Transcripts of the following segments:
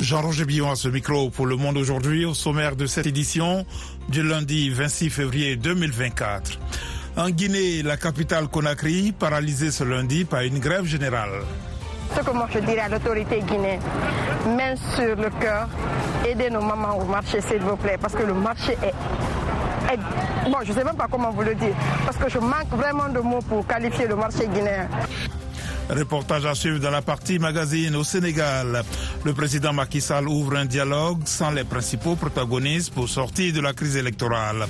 Jean-Roger Billon à ce micro pour Le Monde aujourd'hui au sommaire de cette édition du lundi 26 février 2024. En Guinée, la capitale Conakry paralysée ce lundi par une grève générale. Ce que moi je dirais à l'autorité guinéenne, main sur le cœur, aidez nos mamans au marché s'il vous plaît, parce que le marché est. Bon, je ne sais même pas comment vous le dire, parce que je manque vraiment de mots pour qualifier le marché guinéen. Reportage à suivre dans la partie magazine au Sénégal. Le président Macky Sall ouvre un dialogue sans les principaux protagonistes pour sortir de la crise électorale.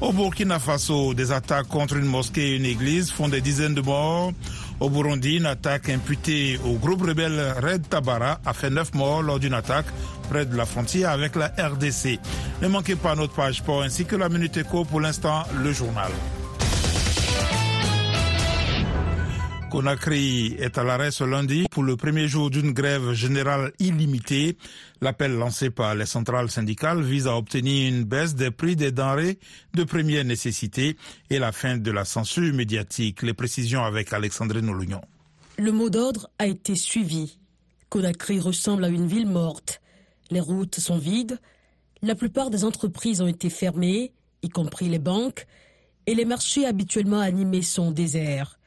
Au Burkina Faso, des attaques contre une mosquée et une église font des dizaines de morts. Au Burundi, une attaque imputée au groupe rebelle Red Tabara a fait neuf morts lors d'une attaque près de la frontière avec la RDC. Ne manquez pas notre page sport ainsi que la Minute Éco pour l'instant, le journal. Conakry est à l'arrêt ce lundi pour le premier jour d'une grève générale illimitée. L'appel lancé par les centrales syndicales vise à obtenir une baisse des prix des denrées de première nécessité et la fin de la censure médiatique. Les précisions avec Alexandre Nolognon. Le mot d'ordre a été suivi. Conakry ressemble à une ville morte. Les routes sont vides. La plupart des entreprises ont été fermées, y compris les banques, et les marchés habituellement animés sont déserts.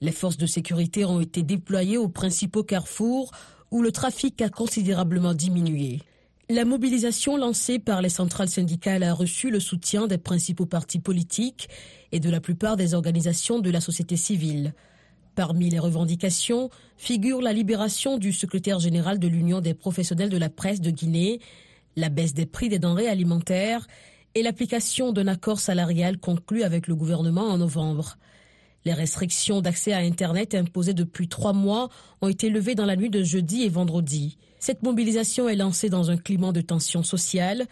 Les forces de sécurité ont été déployées aux principaux carrefours où le trafic a considérablement diminué. La mobilisation lancée par les centrales syndicales a reçu le soutien des principaux partis politiques et de la plupart des organisations de la société civile. Parmi les revendications figure la libération du secrétaire général de l'Union des professionnels de la presse de Guinée, la baisse des prix des denrées alimentaires et l'application d'un accord salarial conclu avec le gouvernement en novembre. Les restrictions d'accès à Internet imposées depuis trois mois ont été levées dans la nuit de jeudi et vendredi. Cette mobilisation est lancée dans un climat de tension sociale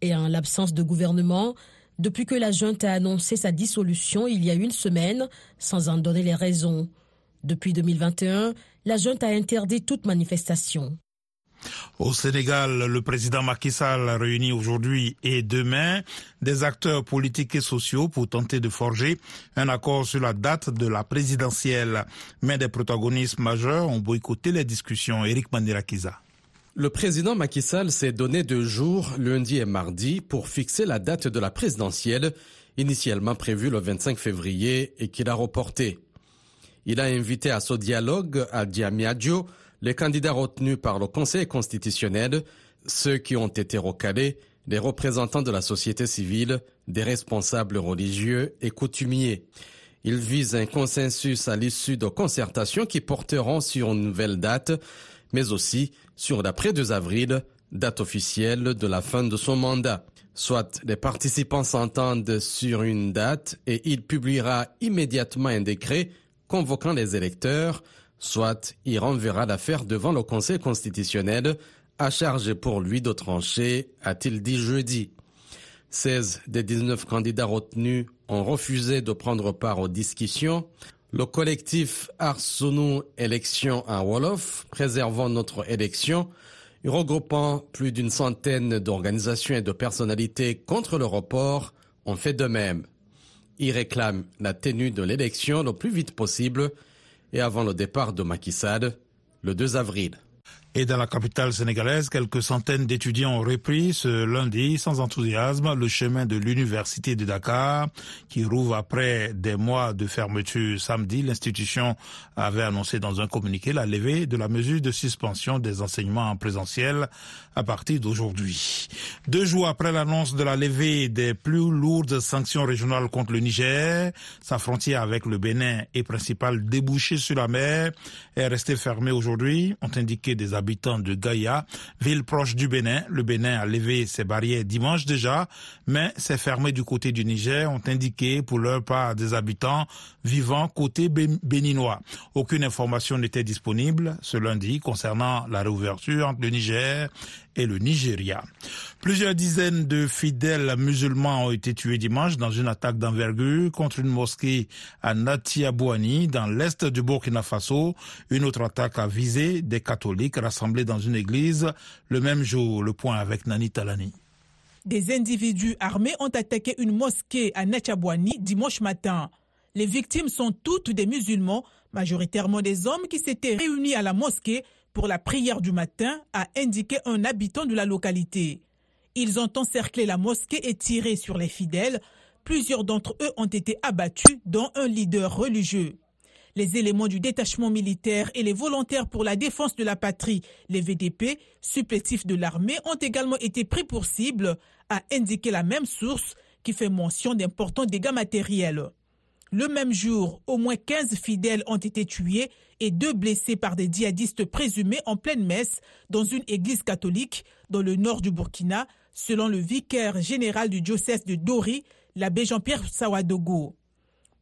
et en l'absence de gouvernement depuis que la junte a annoncé sa dissolution il y a une semaine sans en donner les raisons. Depuis 2021, la junte a interdit toute manifestation. Au Sénégal, le président Macky Sall a réuni aujourd'hui et demain des acteurs politiques et sociaux pour tenter de forger un accord sur la date de la présidentielle. Mais des protagonistes majeurs ont boycotté les discussions. Eric Mandirakiza. Le président Macky Sall s'est donné deux jours, lundi et mardi, pour fixer la date de la présidentielle, initialement prévue le 25 février et qu'il a reportée. Il a invité à ce dialogue à Diamiadio, les candidats retenus par le Conseil constitutionnel, ceux qui ont été recalés, des représentants de la société civile, des responsables religieux et coutumiers. Il vise un consensus à l'issue de concertations qui porteront sur une nouvelle date, mais aussi sur l'après-2 avril, date officielle de la fin de son mandat. Soit les participants s'entendent sur une date et il publiera immédiatement un décret convoquant les électeurs, soit il renverra l'affaire devant le Conseil constitutionnel, à charge pour lui de trancher, a-t-il dit jeudi. 16 des 19 candidats retenus ont refusé de prendre part aux discussions. Le collectif Arsounou Élection à Wolof, préservant notre élection, regroupant plus d'une centaine d'organisations et de personnalités contre le report, ont fait de même. Ils réclament la tenue de l'élection le plus vite possible et avant le départ de Macky le 2 avril. Et dans la capitale sénégalaise, quelques centaines d'étudiants ont repris ce lundi sans enthousiasme le chemin de l'université de Dakar qui rouvre après des mois de fermeture samedi. L'institution avait annoncé dans un communiqué la levée de la mesure de suspension des enseignements en présentiel à partir d'aujourd'hui. Deux jours après l'annonce de la levée des plus lourdes sanctions régionales contre le Niger, sa frontière avec le Bénin et principal débouché sur la mer est restée fermée aujourd'hui, ont indiqué des de Gaïa, ville proche du Bénin. Le Bénin a levé ses barrières dimanche déjà, mais c'est fermé du côté du Niger, ont indiqué pour leur part des habitants vivant côté béninois. Aucune information n'était disponible ce lundi concernant la réouverture entre le Niger et le Nigeria. Plusieurs dizaines de fidèles musulmans ont été tués dimanche dans une attaque d'envergure contre une mosquée à Natiabouani, dans l'est du Burkina Faso. Une autre attaque a visé des catholiques rassemblés dans une église le même jour. Le point avec Nani Talani. Des individus armés ont attaqué une mosquée à Natiabouani dimanche matin. Les victimes sont toutes des musulmans, majoritairement des hommes qui s'étaient réunis à la mosquée pour la prière du matin, a indiqué un habitant de la localité. Ils ont encerclé la mosquée et tiré sur les fidèles. Plusieurs d'entre eux ont été abattus, dont un leader religieux. Les éléments du détachement militaire et les volontaires pour la défense de la patrie, les VDP, supplétifs de l'armée, ont également été pris pour cible, a indiqué la même source qui fait mention d'importants dégâts matériels. Le même jour, au moins 15 fidèles ont été tués et deux blessés par des djihadistes présumés en pleine messe dans une église catholique dans le nord du Burkina, selon le vicaire général du diocèse de Dori, l'abbé Jean-Pierre Sawadogo.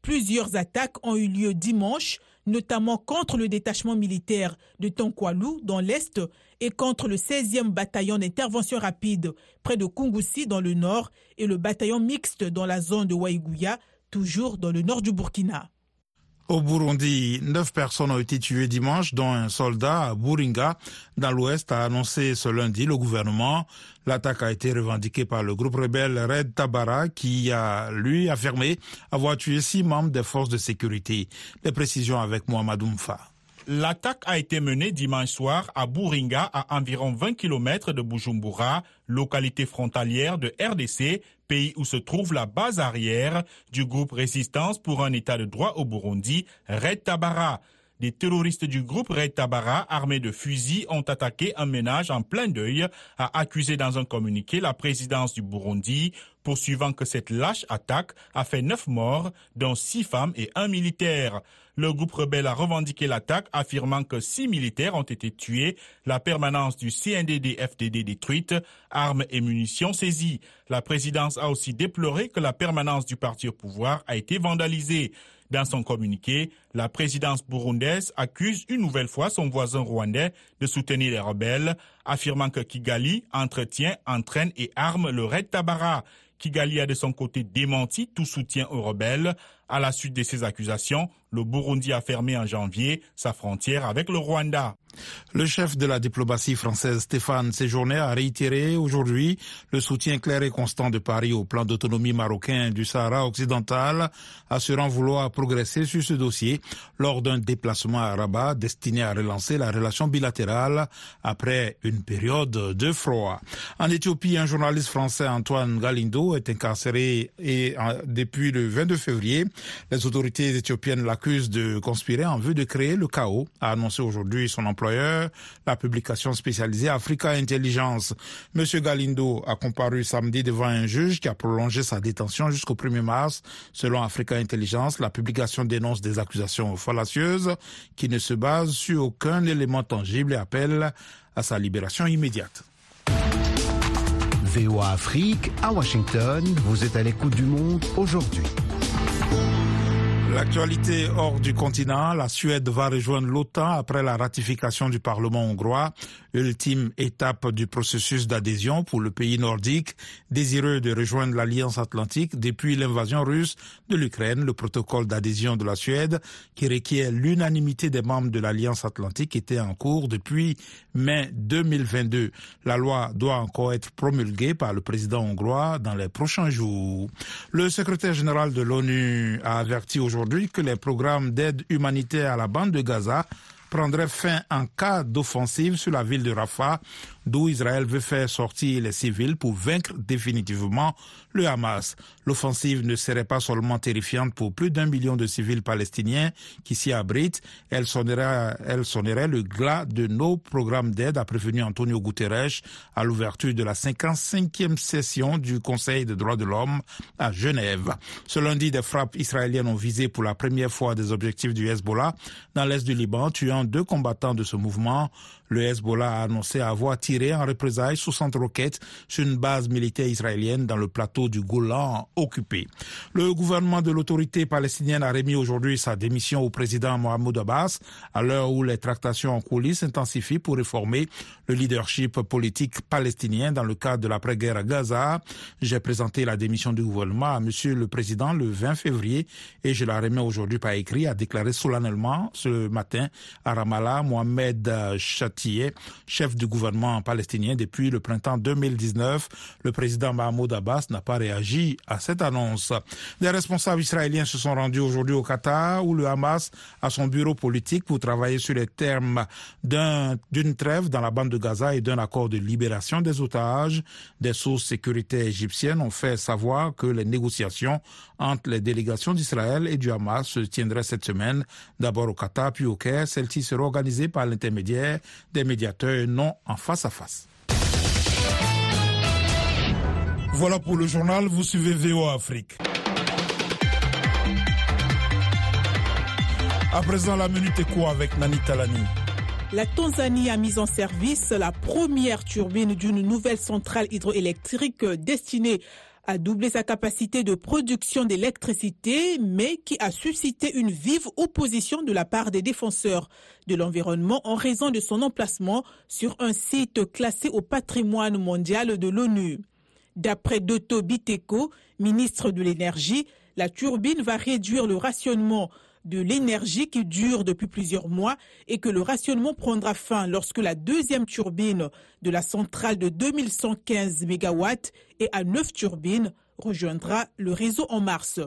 Plusieurs attaques ont eu lieu dimanche, notamment contre le détachement militaire de Tonkwalou dans l'Est et contre le 16e bataillon d'intervention rapide près de Kungusi dans le nord et le bataillon mixte dans la zone de Waïgouya, toujours dans le nord du Burkina. Au Burundi, neuf personnes ont été tuées dimanche, dont un soldat à Buringa, dans l'ouest, a annoncé ce lundi le gouvernement. L'attaque a été revendiquée par le groupe rebelle Red Tabara, qui a, lui, affirmé avoir tué six membres des forces de sécurité. Les précisions avec Mohamed Oumfa. L'attaque a été menée dimanche soir à Buringa, à environ 20 km de Bujumbura, localité frontalière de RDC, pays où se trouve la base arrière du groupe Résistance pour un état de droit au Burundi, Red Tabara. Des terroristes du groupe Red Tabara, armés de fusils, ont attaqué un ménage en plein deuil, a accusé dans un communiqué la présidence du Burundi, poursuivant que cette lâche attaque a fait neuf morts, dont six femmes et un militaire. Le groupe rebelle a revendiqué l'attaque, affirmant que six militaires ont été tués, la permanence du CNDD-FDD détruite, armes et munitions saisies. La présidence a aussi déploré que la permanence du parti au pouvoir a été vandalisée. Dans son communiqué, la présidence burundaise accuse une nouvelle fois son voisin rwandais de soutenir les rebelles, affirmant que Kigali entretient, entraîne et arme le Red Tabara. Kigali a de son côté démenti tout soutien aux rebelles. À la suite de ces accusations, le Burundi a fermé en janvier sa frontière avec le Rwanda. Le chef de la diplomatie française Stéphane Séjourné a réitéré aujourd'hui le soutien clair et constant de Paris au plan d'autonomie marocain du Sahara occidental, assurant vouloir progresser sur ce dossier lors d'un déplacement à Rabat destiné à relancer la relation bilatérale après une période de froid. En Éthiopie, un journaliste français Antoine Galindo est incarcéré et depuis le 22 février, les autorités éthiopiennes l'accusent de conspirer en vue de créer le chaos, a annoncé aujourd'hui son employeur, la publication spécialisée Africa Intelligence. Monsieur Galindo a comparu samedi devant un juge qui a prolongé sa détention jusqu'au 1er mars. Selon Africa Intelligence, la publication dénonce des accusations fallacieuses qui ne se basent sur aucun élément tangible et appelle à sa libération immédiate. VOA Afrique, à Washington, vous êtes à l'écoute du monde aujourd'hui. L'actualité hors du continent, la Suède va rejoindre l'OTAN après la ratification du Parlement hongrois, ultime étape du processus d'adhésion pour le pays nordique, désireux de rejoindre l'Alliance atlantique depuis l'invasion russe de l'Ukraine. Le protocole d'adhésion de la Suède, qui requiert l'unanimité des membres de l'Alliance atlantique, était en cours depuis mai 2022. La loi doit encore être promulguée par le président hongrois dans les prochains jours. Le secrétaire général de l'ONU a averti aujourd'hui que les programmes d'aide humanitaire à la bande de Gaza prendraient fin en cas d'offensive sur la ville de Rafah, d'où Israël veut faire sortir les civils pour vaincre définitivement le Hamas. L'offensive ne serait pas seulement terrifiante pour plus d'un million de civils palestiniens qui s'y abritent, elle sonnerait, le glas de nos programmes d'aide, a prévenu Antonio Guterres à l'ouverture de la 55e session du Conseil des droits de l'homme à Genève. Ce lundi, des frappes israéliennes ont visé pour la première fois des objectifs du Hezbollah dans l'est du Liban, tuant deux combattants de ce mouvement. Le Hezbollah a annoncé avoir tiré en représailles 60 roquettes sur une base militaire israélienne dans le plateau du Golan occupé. Le gouvernement de l'autorité palestinienne a remis aujourd'hui sa démission au président Mohamed Abbas à l'heure où les tractations en coulisses s'intensifient pour réformer le leadership politique palestinien dans le cadre de l'après-guerre à Gaza. J'ai présenté la démission du gouvernement à monsieur le président le 20 février et je la remets aujourd'hui par écrit, a déclaré solennellement ce matin à Ramallah, Mohamed Chef du gouvernement palestinien depuis le printemps 2019. Le président Mahmoud Abbas n'a pas réagi à cette annonce. Des responsables israéliens se sont rendus aujourd'hui au Qatar où le Hamas a son bureau politique pour travailler sur les termes d'une trêve dans la bande de Gaza et d'un accord de libération des otages. Des sources sécuritaires égyptiennes ont fait savoir que les négociations entre les délégations d'Israël et du Hamas se tiendraient cette semaine, d'abord au Qatar puis au Caire. Celle-ci sera organisée par l'intermédiaire des médiateurs non en face à face. Voilà pour le journal, vous suivez VO Afrique. À présent, la minute éco avec Nani Talani. La Tanzanie a mis en service la première turbine d'une nouvelle centrale hydroélectrique destinée à doubler sa capacité de production d'électricité, mais qui a suscité une vive opposition de la part des défenseurs de l'environnement en raison de son emplacement sur un site classé au patrimoine mondial de l'ONU. D'après Dotto Biteko, ministre de l'Énergie, la turbine va réduire le rationnement de l'énergie qui dure depuis plusieurs mois et que le rationnement prendra fin lorsque la deuxième turbine de la centrale de 2115 MW et à neuf turbines rejoindra le réseau en mars.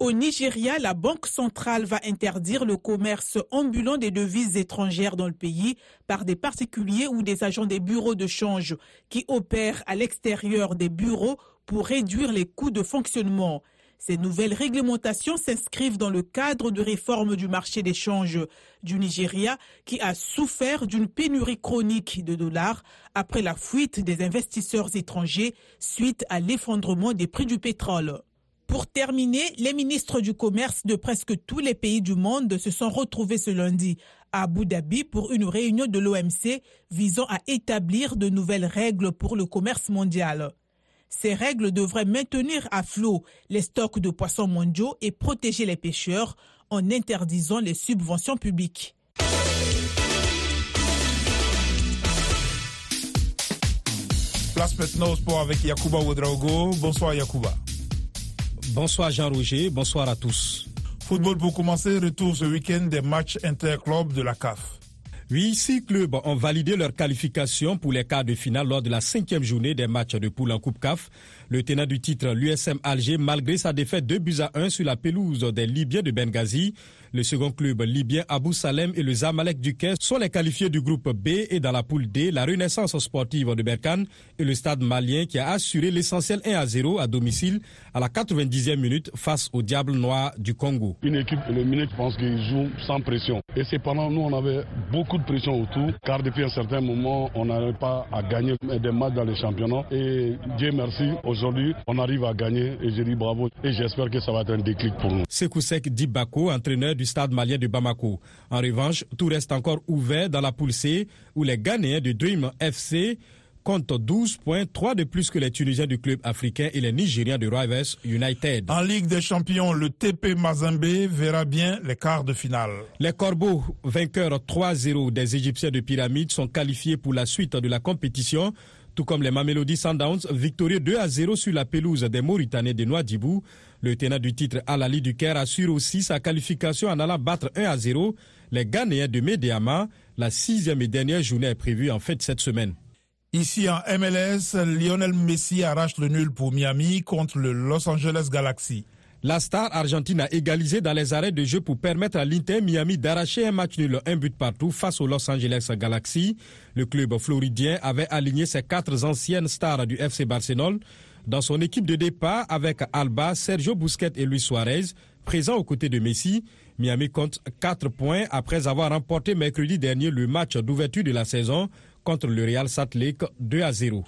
Au Nigeria, la Banque centrale va interdire le commerce ambulant des devises étrangères dans le pays par des particuliers ou des agents des bureaux de change qui opèrent à l'extérieur des bureaux pour réduire les coûts de fonctionnement. Ces nouvelles réglementations s'inscrivent dans le cadre de réforme du marché d'échange du Nigeria qui a souffert d'une pénurie chronique de dollars après la fuite des investisseurs étrangers suite à l'effondrement des prix du pétrole. Pour terminer, les ministres du commerce de presque tous les pays du monde se sont retrouvés ce lundi à Abu Dhabi pour une réunion de l'OMC visant à établir de nouvelles règles pour le commerce mondial. Ces règles devraient maintenir à flot les stocks de poissons mondiaux et protéger les pêcheurs en interdisant les subventions publiques. Place maintenant au sport avec Yakuba Ouedraogo. Bonsoir Yakuba. Bonsoir Jean-Roger, bonsoir à tous. Football pour commencer, retour ce week-end des matchs interclubs de la CAF. Oui, six clubs ont validé leur qualification pour les quarts de finale lors de la cinquième journée des matchs de poule en Coupe CAF. Le tenant du titre, l'USM Alger, malgré sa défaite 2 buts à 1 sur la pelouse des Libyens de Benghazi, le second club libyen Abu Salem et le Zamalek du Caire sont les qualifiés du groupe B et dans la poule D, la Renaissance sportive de Berkane et le stade malien qui a assuré l'essentiel 1 à 0 à domicile à la 90e minute face au Diable Noir du Congo. Une équipe éliminée, je pense qu'ils jouent sans pression. Et c'est pendant nous, on avait beaucoup de pression autour, car depuis un certain moment, on n'arrive pas à gagner des matchs dans les championnats. Et Dieu merci, aujourd'hui, on arrive à gagner et je dis bravo. Et j'espère que ça va être un déclic pour nous. Sekousek Dibako, entraîneur du stade malien de Bamako. En revanche, tout reste encore ouvert dans la poule C où les Ghanéens de Dream FC comptent 12 points, 3 de plus que les Tunisiens du club africain et les Nigériens de Rivers United. En Ligue des Champions, le TP Mazembe verra bien les quarts de finale. Les Corbeaux, vainqueurs 3-0 des Égyptiens de Pyramide, sont qualifiés pour la suite de la compétition tout comme les Mamelody Sundowns, victorieux 2 à 0 sur la pelouse des Mauritaniens de Noidibou. Le tenant du titre Alali du Caire assure aussi sa qualification en allant battre 1 à 0 les Ghanéens de Médéama. La sixième et dernière journée est prévue en fin de cette semaine. Ici en MLS, Lionel Messi arrache le nul pour Miami contre le Los Angeles Galaxy. La star argentine a égalisé dans les arrêts de jeu pour permettre à l'Inter Miami d'arracher un match nul, un but partout face au Los Angeles Galaxy. Le club floridien avait aligné ses quatre anciennes stars du FC Barcelone dans son équipe de départ avec Alba, Sergio Busquets et Luis Suarez, présents aux côtés de Messi. Miami compte 4 points après avoir remporté mercredi dernier le match d'ouverture de la saison contre le Real Salt Lake 2 à 0.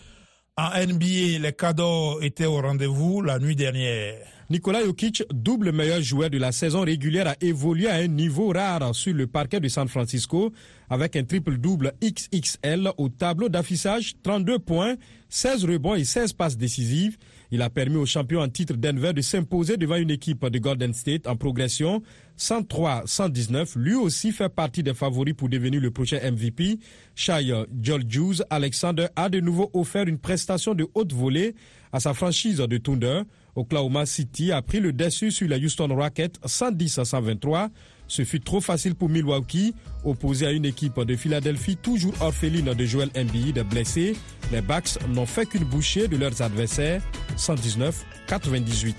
En NBA, les cadeaux étaient au rendez-vous la nuit dernière. Nikola Jokic, double meilleur joueur de la saison régulière, a évolué à un niveau rare sur le parquet de San Francisco avec un triple-double XXL au tableau d'affichage, 32 points, 16 rebonds et 16 passes décisives. Il a permis au champion en titre Denver de s'imposer devant une équipe de Golden State en progression 103-119. Lui aussi fait partie des favoris pour devenir le prochain MVP. Shai Jules Alexander a de nouveau offert une prestation de haute volée à sa franchise de Thunder. Oklahoma City a pris le dessus sur la Houston Rockets 110 123. Ce fut trop facile pour Milwaukee, opposé à une équipe de Philadelphie toujours orpheline de Joel Embiid blessé. Les Bucks n'ont fait qu'une bouchée de leurs adversaires, 119-98.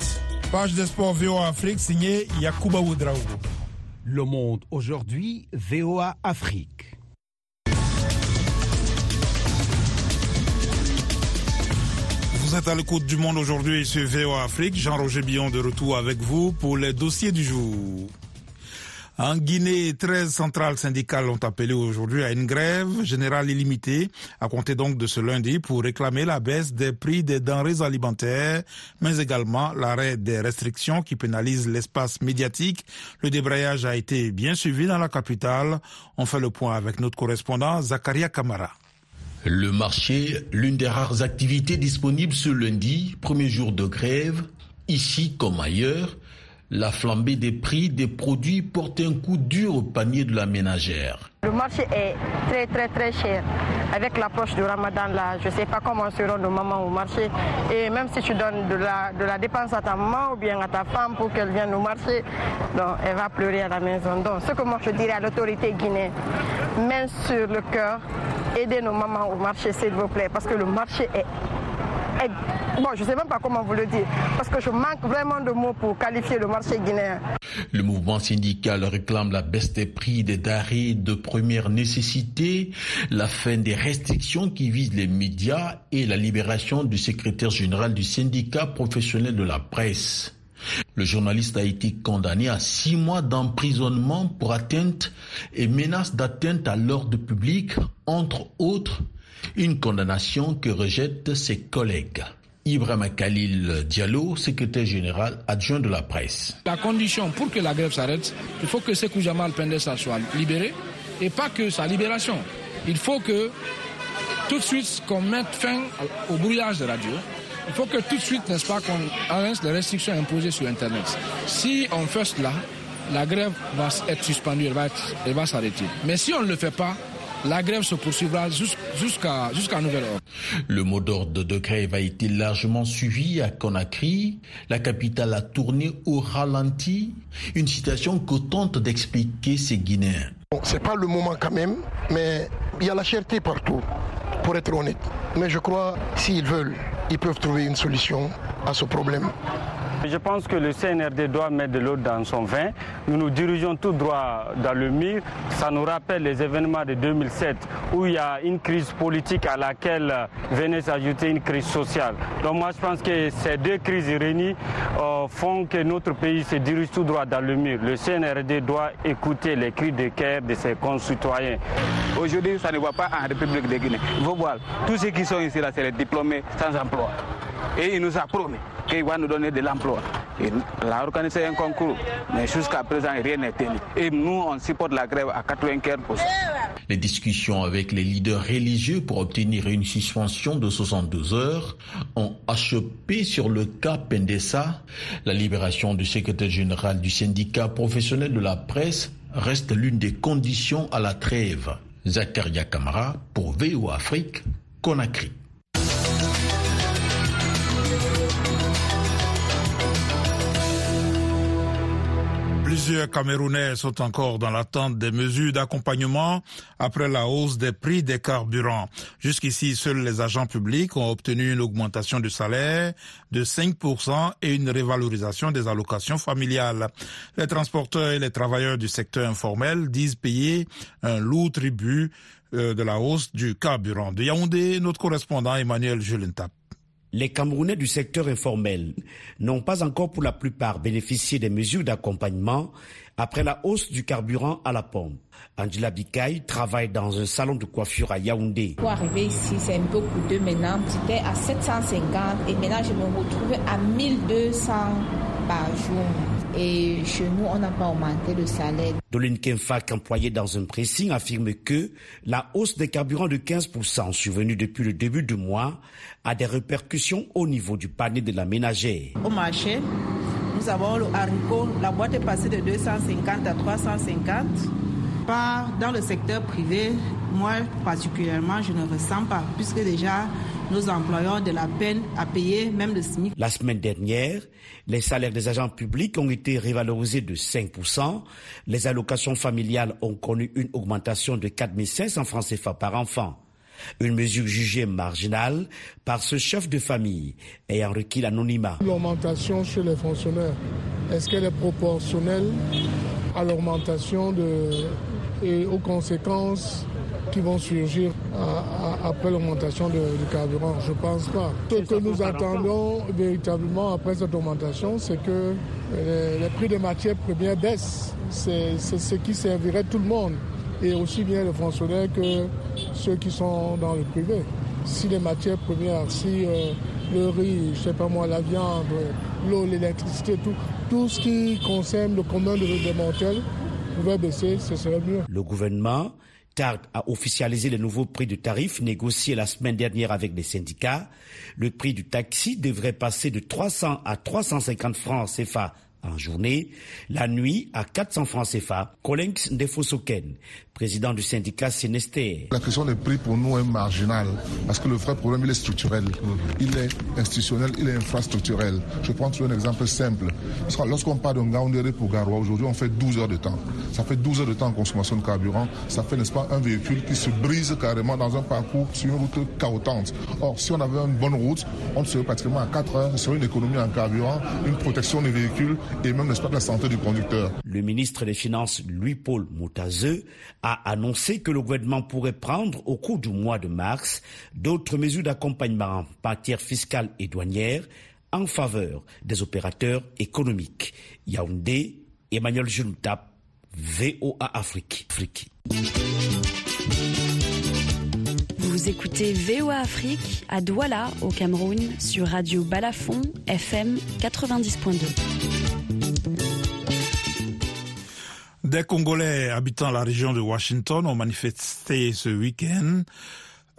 Page de sport VOA Afrique signée Yakuba Oudraogo. Le monde aujourd'hui, VOA Afrique. Vous êtes à l'écoute du monde aujourd'hui sur VOA Afrique. Jean-Roger Billon de retour avec vous pour les dossiers du jour. En Guinée, 13 centrales syndicales ont appelé aujourd'hui à une grève générale illimitée, à compter donc de ce lundi, pour réclamer la baisse des prix des denrées alimentaires, mais également l'arrêt des restrictions qui pénalisent l'espace médiatique. Le débrayage a été bien suivi dans la capitale. On fait le point avec notre correspondant Zakaria Kamara. Le marché, l'une des rares activités disponibles ce lundi, premier jour de grève, ici comme ailleurs, la flambée des prix des produits porte un coup dur au panier de la ménagère. Le marché est très très très cher. Avec l'approche du ramadan là, je ne sais pas comment seront nos mamans au marché. Et même si tu donnes de la, de la dépense à ta maman ou bien à ta femme pour qu'elle vienne au marché, elle va pleurer à la maison. Donc ce que moi je dirais à l'autorité guinéenne, main sur le cœur, aidez nos mamans au marché s'il vous plaît, parce que le marché est Bon, je ne sais même pas comment vous le dire, parce que je manque vraiment de mots pour qualifier le marché guinéen. Le mouvement syndical réclame la baisse des prix des denrées de première nécessité, la fin des restrictions qui visent les médias et la libération du secrétaire général du syndicat professionnel de la presse. Le journaliste a été condamné à six mois d'emprisonnement pour atteinte et menace d'atteinte à l'ordre public, entre autres, une condamnation que rejettent ses collègues. Ibrahim Khalil Diallo, secrétaire général adjoint de la presse. La condition pour que la grève s'arrête, il faut que Sekou Jamal Pendessa soit libéré et pas que sa libération. Il faut que tout de suite qu'on mette fin au brouillage de radio. Il faut que tout de suite, n'est-ce pas, qu'on arrête les restrictions imposées sur Internet. Si on fait cela, la grève va être suspendue, elle va, elle va s'arrêter. Mais si on ne le fait pas, la grève se poursuivra jusqu'à jusqu'à nouvel ordre. Le mot d'ordre de grève a été largement suivi à Conakry. La capitale a tourné au ralenti. Une situation que tente d'expliquer ces Guinéens. Bon, c'est pas le moment quand même, mais il y a la cherté partout, pour être honnête. Mais je crois, s'ils veulent, ils peuvent trouver une solution à ce problème. Je pense que le CNRD doit mettre de l'eau dans son vin. Nous nous dirigeons tout droit dans le mur. Ça nous rappelle les événements de 2007 où il y a une crise politique à laquelle venait s'ajouter une crise sociale. Donc moi je pense que ces deux crises réunies euh, font que notre pays se dirige tout droit dans le mur. Le CNRD doit écouter les cris de cœur de ses concitoyens. Aujourd'hui, ça ne va pas en République de Guinée. Il faut voir, tous ceux qui sont ici, là, c'est les diplômés sans emploi. Et il nous a promis qu'il va nous donner de l'emploi. Il a organisé un concours, mais jusqu'à présent, rien n'est tenu. Et nous, on supporte la grève à 95%. Les discussions avec les leaders religieux pour obtenir une suspension de 72 heures ont achoppé sur le cas Pendessa. La libération du secrétaire général du syndicat professionnel de la presse reste l'une des conditions à la trêve. Zakaria Kamara pour VO Afrique, Conakry. Plusieurs Camerounais sont encore dans l'attente des mesures d'accompagnement après la hausse des prix des carburants. Jusqu'ici, seuls les agents publics ont obtenu une augmentation du salaire de 5% et une révalorisation des allocations familiales. Les transporteurs et les travailleurs du secteur informel disent payer un lourd tribut de la hausse du carburant. De Yaoundé, notre correspondant Emmanuel Julentap. Les Camerounais du secteur informel n'ont pas encore pour la plupart bénéficié des mesures d'accompagnement après la hausse du carburant à la pompe. Angela Bikaï travaille dans un salon de coiffure à Yaoundé. Pour arriver ici, c'est un peu coûteux maintenant. J'étais à 750 et maintenant je me retrouve à 1200 par jour. Et chez nous, on n'a pas augmenté le salaire. Doline Kenfak, employé dans un pressing, affirme que la hausse des carburants de 15% survenue depuis le début du mois a des répercussions au niveau du panier de la ménagère. Au marché, nous avons le haricot. La boîte est passée de 250 à 350. Part, dans le secteur privé, moi particulièrement, je ne ressens pas, puisque déjà nos employeurs de la peine à payer même le SMIC. La semaine dernière, les salaires des agents publics ont été révalorisés de 5%. Les allocations familiales ont connu une augmentation de 4 500 francs CFA par enfant. Une mesure jugée marginale par ce chef de famille ayant requis l'anonymat. L'augmentation chez les fonctionnaires, est-ce qu'elle est proportionnelle à l'augmentation et aux conséquences qui vont surgir après l'augmentation du carburant Je ne pense pas. Ce que nous attendons véritablement après cette augmentation, c'est que les, prix des matières premières baissent. C'est ce qui servirait tout le monde, et aussi bien les fonctionnaires que ceux qui sont dans le privé. Si les matières premières, si euh, le riz, je sais pas moi, la viande, l'eau, l'électricité, tout, tout ce qui concerne le commun des mortels pouvait baisser, ce serait mieux. Le gouvernement tarde à officialiser les nouveaux prix de tarifs négociés la semaine dernière avec les syndicats. Le prix du taxi devrait passer de 300 à 350 francs CFA en journée, la nuit à 400 francs CFA. Colinx Ndefosoken, président du syndicat Sénester. La question des prix pour nous est marginale parce que le vrai problème il est structurel, il est institutionnel, il est infrastructurel. Je prends un exemple simple. Lorsqu'on parle d'un Gaoundéré pour Garoua, aujourd'hui on fait 12 heures de temps. Ça fait 12 heures de temps en consommation de carburant. Ça fait, n'est-ce pas, un véhicule qui se brise carrément dans un parcours sur une route chaotante. Or, si on avait une bonne route, on serait pratiquement à 4 heures sur une économie en carburant, une protection des véhicules et même, n'est-ce pas, la santé du conducteur. Le ministre des Finances, Louis-Paul Moutazeux, a annoncé que le gouvernement pourrait prendre au cours du mois de mars d'autres mesures d'accompagnement en matière fiscale et douanière en faveur des opérateurs économiques. Yaoundé, Emmanuel Juntap, VOA Afrique. Vous écoutez VOA Afrique à Douala, au Cameroun, sur Radio Balafon, FM 90.2. Des Congolais habitant la région de Washington ont manifesté ce week-end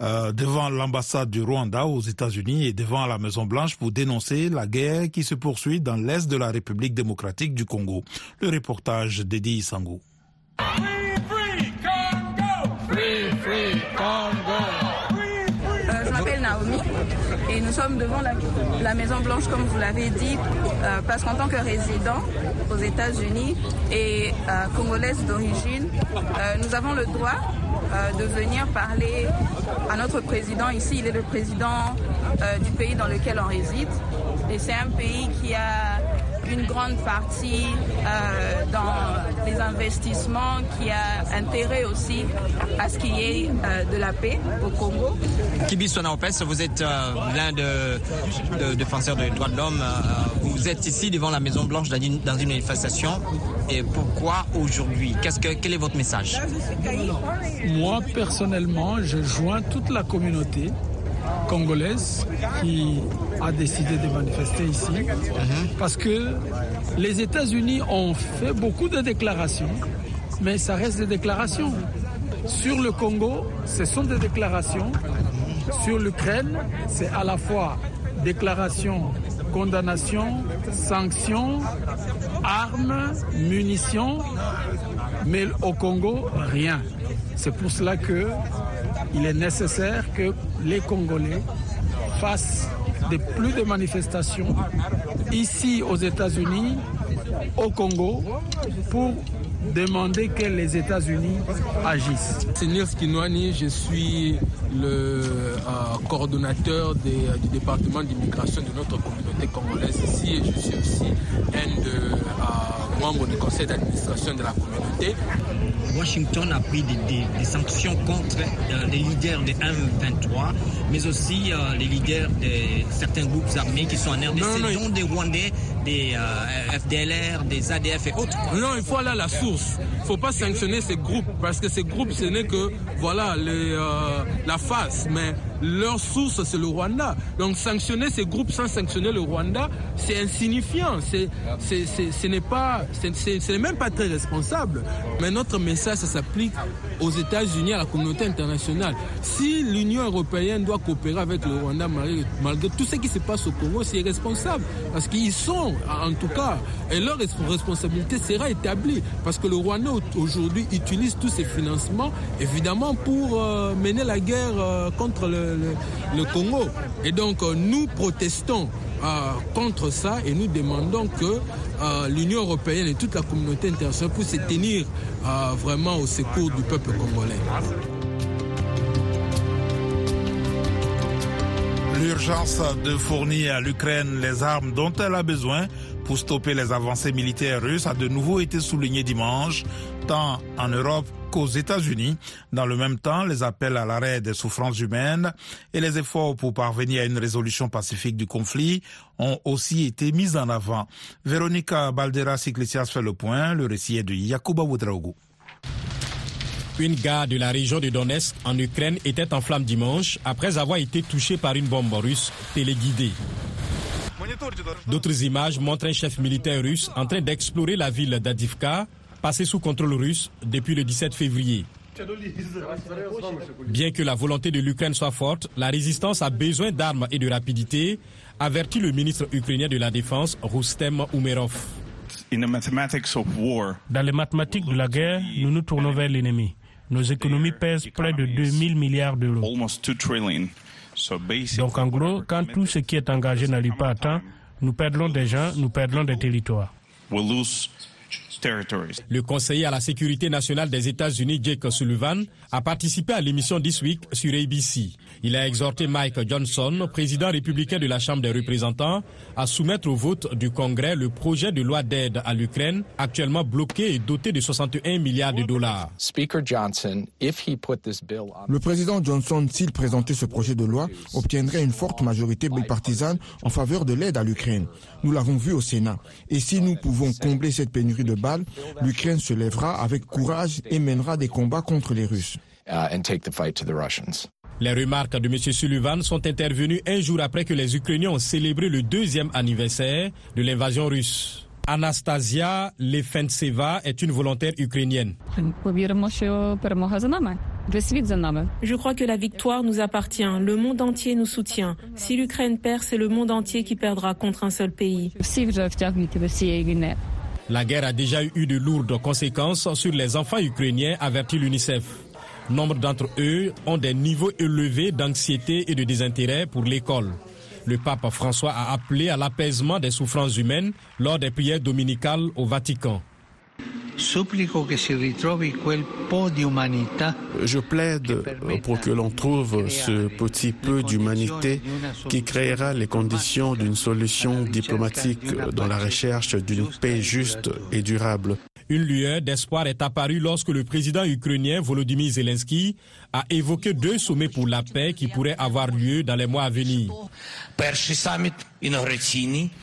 euh, devant l'ambassade du Rwanda aux États-Unis et devant la Maison Blanche pour dénoncer la guerre qui se poursuit dans l'est de la République démocratique du Congo. Le reportage d'Edi Sangou. Sommes devant la, Maison Blanche, comme vous l'avez dit, euh, parce qu'en tant que résident aux États-Unis et euh, congolaise d'origine, euh, nous avons le droit de venir parler à notre président. Ici, il est le président du pays dans lequel on réside. Et c'est un pays qui a une grande partie euh, dans les investissements, qui a intérêt aussi à ce qu'il y ait euh, de la paix au Congo. Kibi Opes, vous êtes euh, l'un de, de, défenseurs des droits de l'homme. vous êtes ici devant la Maison Blanche dans une, dans une manifestation. Et pourquoi aujourd'hui? Qu'est-ce que, Quel est votre message? Moi, personnellement, je joins toute la communauté congolaise qui a décidé de manifester ici parce que les États-Unis ont fait beaucoup de déclarations, mais ça reste des déclarations. Sur le Congo, ce sont des déclarations. Sur l'Ukraine, c'est à la fois déclaration, condamnation, sanctions, armes, munitions, mais au Congo, rien. C'est pour cela que il est nécessaire que les Congolais fassent plus de manifestations ici aux États-Unis, au Congo, pour demander que les États-Unis agissent. C'est Nils je suis le euh, coordonnateur du département d'immigration de notre communauté congolaise ici et je suis aussi un de, euh, membre du conseil d'administration de la communauté. Washington a pris des, sanctions contre euh, les leaders des M23, mais aussi les leaders de certains groupes armés qui sont en RDC, dont des Rwandais, des FDLR, des ADF et autres. Non, il faut aller à la source. Il ne faut pas sanctionner ces groupes parce que ces groupes, ce n'est que voilà, les, la face. Mais leur source, c'est le Rwanda. Donc sanctionner ces groupes sans sanctionner le Rwanda, c'est insignifiant. C'est, ce n'est pas, c'est même pas très responsable. Mais notre message, ça s'applique aux États-Unis, à la communauté internationale. Si l'Union européenne doit coopérer avec le Rwanda malgré, tout ce qui se passe au Congo, c'est irresponsable. Parce qu'ils sont, en tout cas, leur responsabilité sera établie. Parce que le Rwanda aujourd'hui utilise tous ces financements, évidemment, pour euh, mener la guerre euh, contre le, Congo. Et donc, euh, nous protestons contre ça et nous demandons que l'Union européenne et toute la communauté internationale puissent se tenir vraiment au secours du peuple congolais. L'urgence de fournir à l'Ukraine les armes dont elle a besoin pour stopper les avancées militaires russes a de nouveau été soulignée dimanche, tant en Europe qu'aux États-Unis. Dans le même temps, les appels à l'arrêt des souffrances humaines et les efforts pour parvenir à une résolution pacifique du conflit ont aussi été mis en avant. Véronica Baldera Iglesias fait le point. Le récit est de Yakuba Oudraogo. Une gare de la région de Donetsk en Ukraine était en flammes dimanche après avoir été touchée par une bombe russe téléguidée. D'autres images montrent un chef militaire russe en train d'explorer la ville d'Adivka, passée sous contrôle russe depuis le 17 février. Bien que la volonté de l'Ukraine soit forte, la résistance a besoin d'armes et de rapidité, avertit le ministre ukrainien de la Défense, Rustem Umerov. Dans les mathématiques de la guerre, nous nous tournons vers l'ennemi. Nos économies pèsent près de 2000 milliards d'euros. Donc en gros, quand tout ce qui est engagé n'arrive pas à temps, nous perdons des gens, nous perdons des territoires. Le conseiller à la sécurité nationale des États-Unis, Jake Sullivan, a participé à l'émission This Week sur ABC. Il a exhorté Mike Johnson, président républicain de la Chambre des représentants, à soumettre au vote du Congrès le projet de loi d'aide à l'Ukraine, actuellement bloqué et doté de 61 milliards de dollars. Le président Johnson, s'il présentait ce projet de loi, obtiendrait une forte majorité bipartisane en faveur de l'aide à l'Ukraine. Nous l'avons vu au Sénat. Et si nous pouvons combler cette pénurie de balles, l'Ukraine se lèvera avec courage et mènera des combats contre les Russes. Uh, les remarques de M. Sullivan sont intervenues un jour après que les Ukrainiens ont célébré le deuxième anniversaire de l'invasion russe. Anastasia Lefentseva est une volontaire ukrainienne. Je crois que la victoire nous appartient. Le monde entier nous soutient. Si l'Ukraine perd, c'est le monde entier qui perdra contre un seul pays. La guerre a déjà eu de lourdes conséquences sur les enfants ukrainiens, avertit l'UNICEF. Nombre d'entre eux ont des niveaux élevés d'anxiété et de désintérêt pour l'école. Le pape François a appelé à l'apaisement des souffrances humaines lors des prières dominicales au Vatican. Je plaide pour que l'on trouve ce petit peu d'humanité qui créera les conditions d'une solution diplomatique dans la recherche d'une paix juste et durable. Une lueur d'espoir est apparue lorsque le président ukrainien Volodymyr Zelensky a évoqué deux sommets pour la paix qui pourraient avoir lieu dans les mois à venir.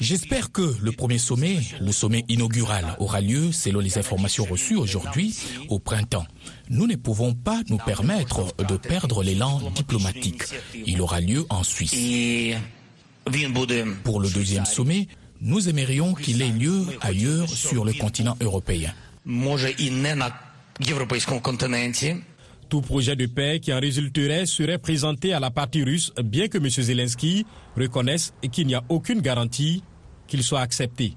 J'espère que le premier sommet, le sommet inaugural, aura lieu, selon les informations reçues aujourd'hui, au printemps. Nous ne pouvons pas nous permettre de perdre l'élan diplomatique. Il aura lieu en Suisse. Pour le deuxième sommet, nous aimerions qu'il ait lieu ailleurs sur le continent européen. Tout projet de paix qui en résulterait serait présenté à la partie russe, bien que M. Zelensky reconnaisse qu'il n'y a aucune garantie qu'il soit accepté.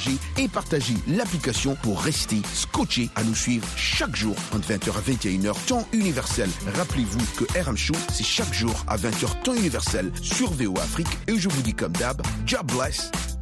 et partagez l'application pour rester scotché à nous suivre chaque jour entre 20h à 21h temps universel. Rappelez-vous que RM Show, c'est chaque jour à 20h temps universel sur VO Afrique et je vous dis comme d'hab, job bless,